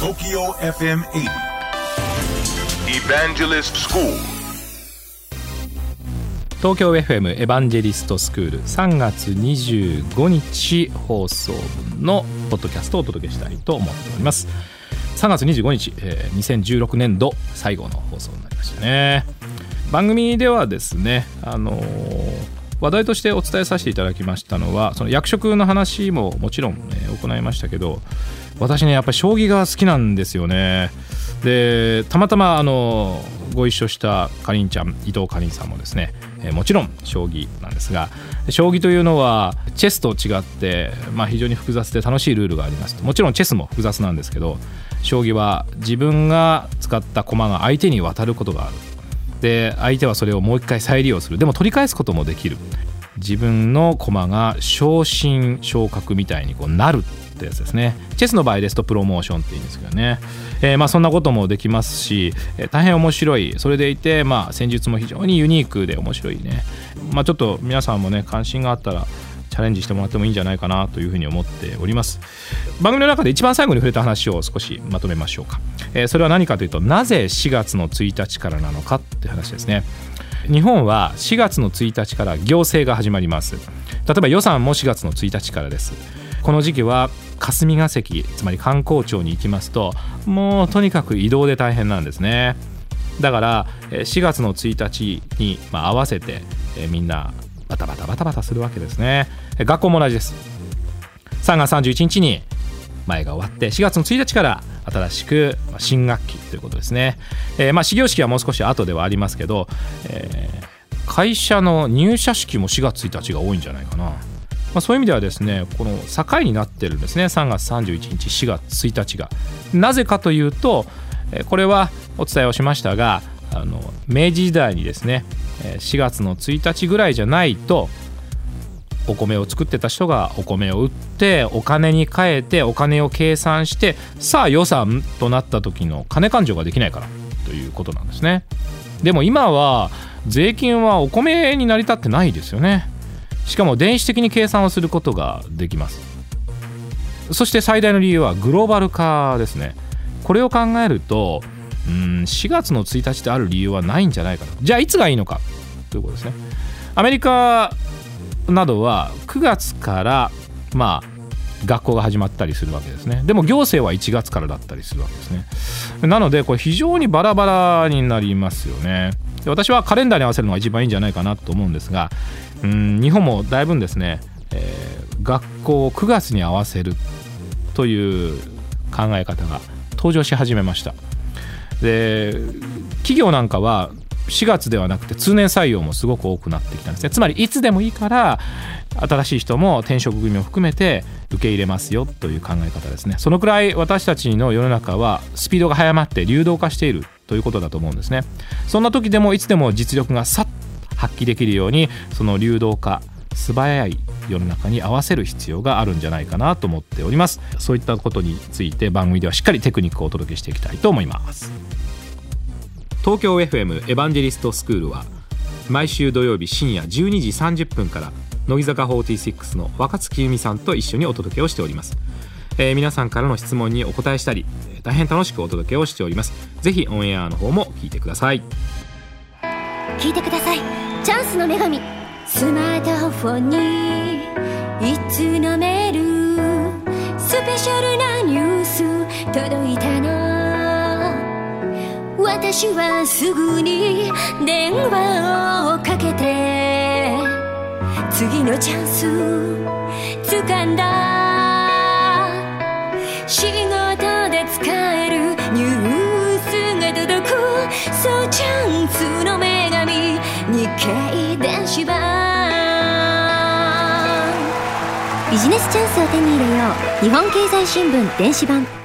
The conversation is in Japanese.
TOKYO FM 80 Evangelist School. 東京 FM エヴァンジェリストスクール3月25日放送分のポッドキャストをお届けしたいと思っております。3月25日、えー2016年度最後の放送になりましたね。番組ではですねあのー話題としてお伝えさせていただきましたのはその役職の話ももちろん、え行いましたけど私ねやっぱり将棋が好きなんですよね。でたまたまあのご一緒したかりんちゃん伊藤かりんさんもですね、えもちろん将棋なんですが将棋というのはチェスと違って、まあ、非常に複雑で楽しいルールがありますもちろんチェスも複雑なんですけど将棋は自分が使った駒が相手に渡ることがある。で相手はそれをもう一回再利用する。でも取り返すこともできる。自分の駒が昇進昇格みたいにこうなるってやつですね。チェスの場合ですとプロモーションって言うんですけどね、えーまあそんなこともできますし、えー大変面白い。それでいてまあ戦術も非常にユニークで面白いね。まあちょっと皆さんもね関心があったらチャレンジしてもらってもいいんじゃないかなというふうに思っております。番組の中で一番最後に触れた話を少しまとめましょうか、えーそれは何かというとなぜ4月の1日からなのかって話ですね。日本は4月の1日から行政が始まります。例えば予算も4月の1日からです。この時期は霞が関つまり観光庁に行きますともうとにかく移動で大変なんですね。だからえ4月の1日にま合わせてえみんなバタバタバタバタするわけですね。学校も同じです。3月31日に前が終わって4月の1日から新しく新学期ということですね、えーまあ始業式はもう少し後ではありますけど、えー会社の入社式も4月1日が多いんじゃないかな、まあ、そういう意味ではですねこの境になってるんですね。3月31日4月1日が。なぜかというとこれはお伝えをしましたがあの明治時代にですね4月の1日ぐらいじゃないとお米を作ってた人がお米を売ってお金に変えてお金を計算してさあ予算となった時の金勘定ができないからということなんですね。でも今は税金はお米に成り立ってないですよね。しかも電子的に計算をすることができます。そして最大の理由はグローバル化ですね。これを考えるとうん4月の1日である理由はないんじゃないかと。じゃあいつがいいのか。ということですね。アメリカなどは9月からまあ学校が始まったりするわけですね。でも行政は1月からだったりするわけですね。なのでこれ非常にバラバラになりますよね。で私はカレンダーに合わせるのが一番いいんじゃないかなと思うんですがうん日本もだいぶんですね、えー学校を9月に合わせるという考え方が登場し始めました。で企業なんかは4月ではなくて通年採用もすごく多くなってきたんですね。つまりいつでもいいから新しい人も転職組も含めて受け入れますよという考え方ですね。そのくらい私たちの世の中はスピードが速まって流動化しているということだと思うんですね。そんな時でもいつでも実力がさっと発揮できるようにその流動化素早い世の中に合わせる必要があるんじゃないかなと思っております。そういったことについて番組ではしっかりテクニックをお届けしていきたいと思います。東京 FM エヴァンジェリストスクールは毎週土曜日深夜12時30分から乃木坂46の若月由美さんと一緒にお届けをしております、えー皆さんからの質問にお答えしたり大変楽しくお届けをしております。ぜひオンエアの方も聞いてください。聞いてください。チャンスの女神スマートフォンにいつのメール私はすぐに電話をかけて次のチャンス掴んだ。仕事で使えるニュースが届く。そうチャンスの女神日経電子版。ビジネスチャンスを手に入れよう。日本経済新聞電子版。